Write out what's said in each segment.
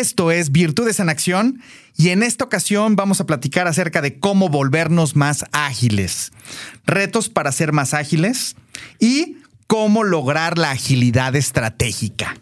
Esto es Virtudes en Acción y en esta ocasión vamos a platicar acerca de cómo volvernos más ágiles, retos para ser más ágiles y cómo lograr la agilidad estratégica.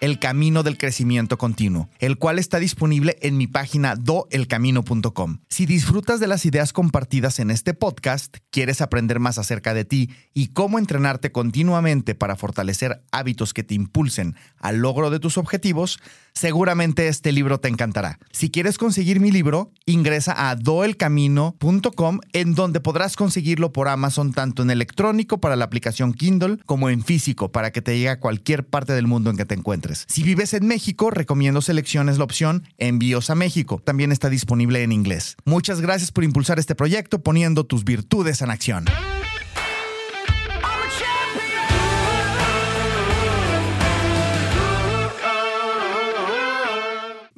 el Camino del Crecimiento Continuo, el cual está disponible en mi página doelcamino.com. Si disfrutas de las ideas compartidas en este podcast, quieres aprender más acerca de ti y cómo entrenarte continuamente para fortalecer hábitos que te impulsen al logro de tus objetivos, seguramente este libro te encantará. Si quieres conseguir mi libro, ingresa a doelcamino.com en donde podrás conseguirlo por Amazon tanto en electrónico para la aplicación Kindle como en físico para que te llegue a cualquier parte del mundo en que te encuentres. Si vives en México, recomiendo selecciones la opción Envíos a México. También está disponible en inglés. Muchas gracias por impulsar este proyecto poniendo tus virtudes en acción.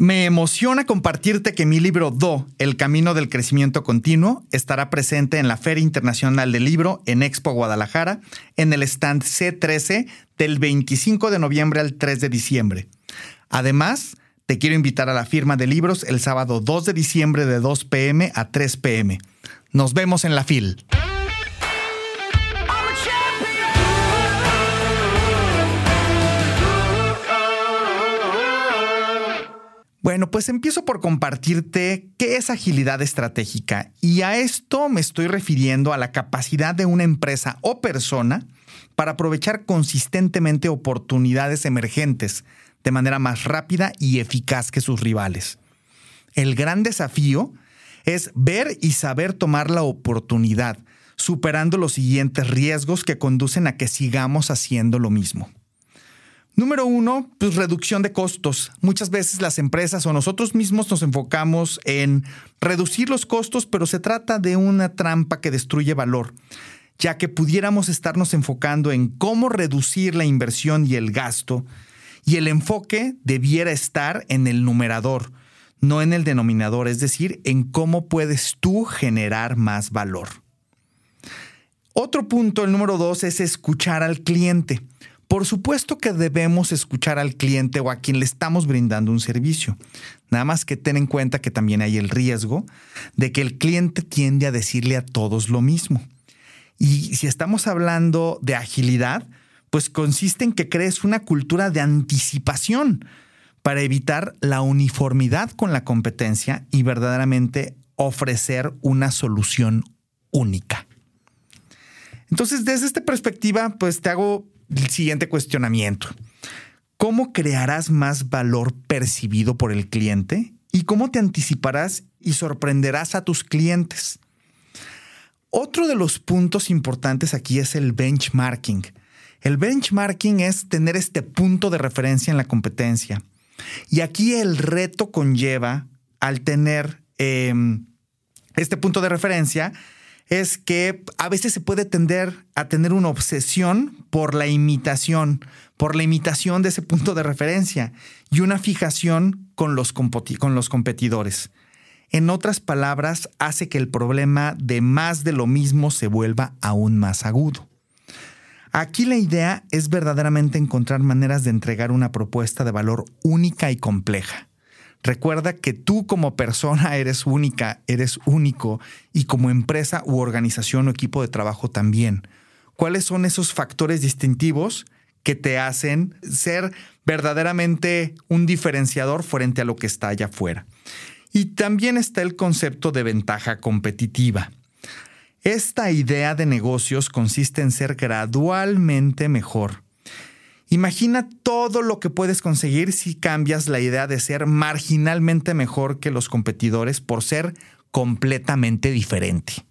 Me emociona compartirte que mi libro Do, El Camino del Crecimiento Continuo, estará presente en la Feria Internacional del Libro en Expo Guadalajara, en el stand C13 del 25 de noviembre al 3 de diciembre. Además, te quiero invitar a la firma de libros el sábado 2 de diciembre de 2 pm a 3 pm. Nos vemos en la FIL. Bueno, pues empiezo por compartirte qué es agilidad estratégica y a esto me estoy refiriendo a la capacidad de una empresa o persona para aprovechar consistentemente oportunidades emergentes de manera más rápida y eficaz que sus rivales. El gran desafío es ver y saber tomar la oportunidad, superando los siguientes riesgos que conducen a que sigamos haciendo lo mismo. Número uno, pues reducción de costos. Muchas veces las empresas o nosotros mismos nos enfocamos en reducir los costos, pero se trata de una trampa que destruye valor, ya que pudiéramos estarnos enfocando en cómo reducir la inversión y el gasto, y el enfoque debiera estar en el numerador, no en el denominador, es decir, en cómo puedes tú generar más valor. Otro punto, el número dos, es escuchar al cliente. Por supuesto que debemos escuchar al cliente o a quien le estamos brindando un servicio. Nada más que ten en cuenta que también hay el riesgo de que el cliente tiende a decirle a todos lo mismo. Y si estamos hablando de agilidad, pues consiste en que crees una cultura de anticipación para evitar la uniformidad con la competencia y verdaderamente ofrecer una solución única. Entonces, desde esta perspectiva, pues te hago el siguiente cuestionamiento. ¿Cómo crearás más valor percibido por el cliente? ¿Y cómo te anticiparás y sorprenderás a tus clientes? Otro de los puntos importantes aquí es el benchmarking. El benchmarking es tener este punto de referencia en la competencia. Y aquí el reto conlleva al tener em, este punto de referencia, es que a veces se puede tender a tener una obsesión por la imitación, por la imitación de ese punto de referencia y una fijación con los, con los competidores. En otras palabras, hace que el problema de más de lo mismo se vuelva aún más agudo. Aquí la idea es verdaderamente encontrar maneras de entregar una propuesta de valor única y compleja Recuerda que tú como persona eres única, eres único y como empresa u organización o equipo de trabajo también. ¿Cuáles son esos factores distintivos que te hacen ser verdaderamente un diferenciador frente a lo que está allá afuera? Y también está el concepto de ventaja competitiva. Esta idea de negocios consiste en ser gradualmente mejor Imagina todo lo que puedes conseguir si cambias la idea de ser marginalmente mejor que los competidores por ser completamente diferente.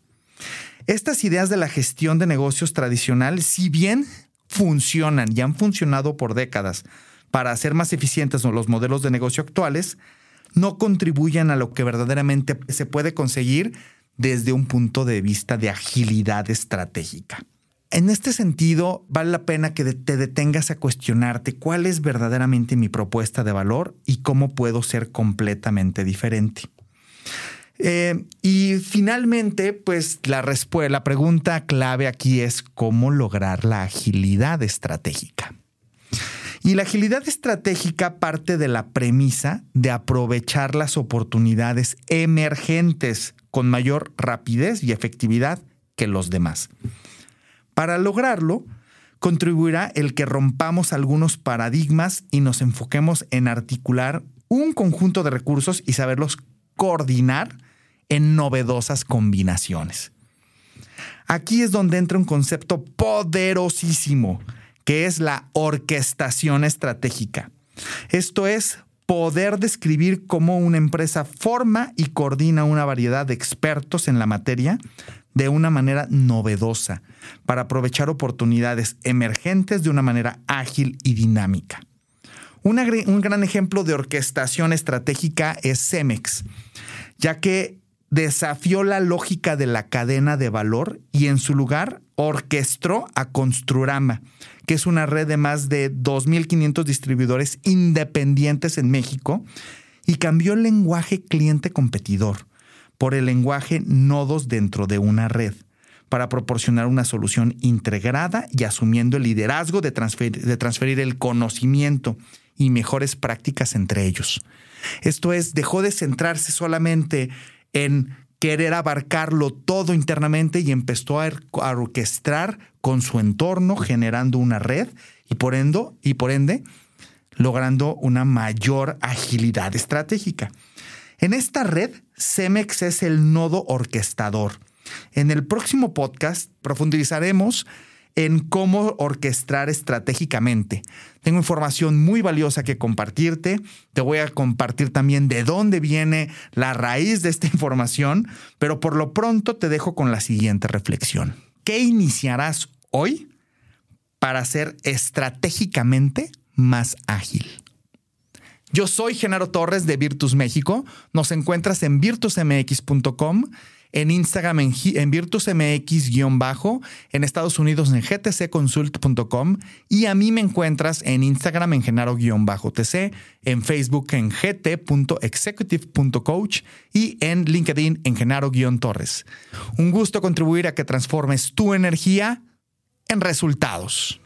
Estas ideas de la gestión de negocios tradicional, si bien funcionan y han funcionado por décadas para hacer más eficientes los modelos de negocio actuales, no contribuyen a lo que verdaderamente se puede conseguir desde un punto de vista de agilidad estratégica. En este sentido, vale la pena que te detengas a cuestionarte cuál es verdaderamente mi propuesta de valor y cómo puedo ser completamente diferente. Eh, y finalmente, pues la, la pregunta clave aquí es cómo lograr la agilidad estratégica. Y la agilidad estratégica parte de la premisa de aprovechar las oportunidades emergentes con mayor rapidez y efectividad que los demás. Para lograrlo, contribuirá el que rompamos algunos paradigmas y nos enfoquemos en articular un conjunto de recursos y saberlos coordinar en novedosas combinaciones. Aquí es donde entra un concepto poderosísimo, que es la orquestación estratégica. Esto es poder describir cómo una empresa forma y coordina una variedad de expertos en la materia de una manera novedosa para aprovechar oportunidades emergentes de una manera ágil y dinámica. un gran ejemplo de orquestación estratégica es Cemex, ya que desafió la lógica de la cadena de valor y en su lugar orquestó a Construrama, que es una red de más de 2.500 distribuidores independientes en México, y cambió el lenguaje cliente competidor por el lenguaje nodos dentro de una red para proporcionar una solución integrada y asumiendo el liderazgo de transferir, el conocimiento y mejores prácticas entre ellos. Esto es, dejó de centrarse solamente en querer abarcarlo todo internamente y empezó a, orquestar con su entorno, generando una red y por y por ende logrando una mayor agilidad estratégica. En esta red, Cemex es el nodo orquestador. En el próximo podcast profundizaremos en cómo orquestar estratégicamente. Tengo información muy valiosa que compartirte. Te voy a compartir también de dónde viene la raíz de esta información, pero por lo pronto te dejo con la siguiente reflexión. ¿Qué iniciarás hoy para ser estratégicamente más ágil? Yo soy Genaro Torres de Virtus México. Nos encuentras en virtusmx.com, en Instagram en, en virtusmx-bajo, en Estados Unidos en gtcconsult.com y a mí me encuentras en Instagram en genaro-tc, en Facebook en gt.executive.coach y en LinkedIn en genaro-torres. Un gusto contribuir a que transformes tu energía en resultados.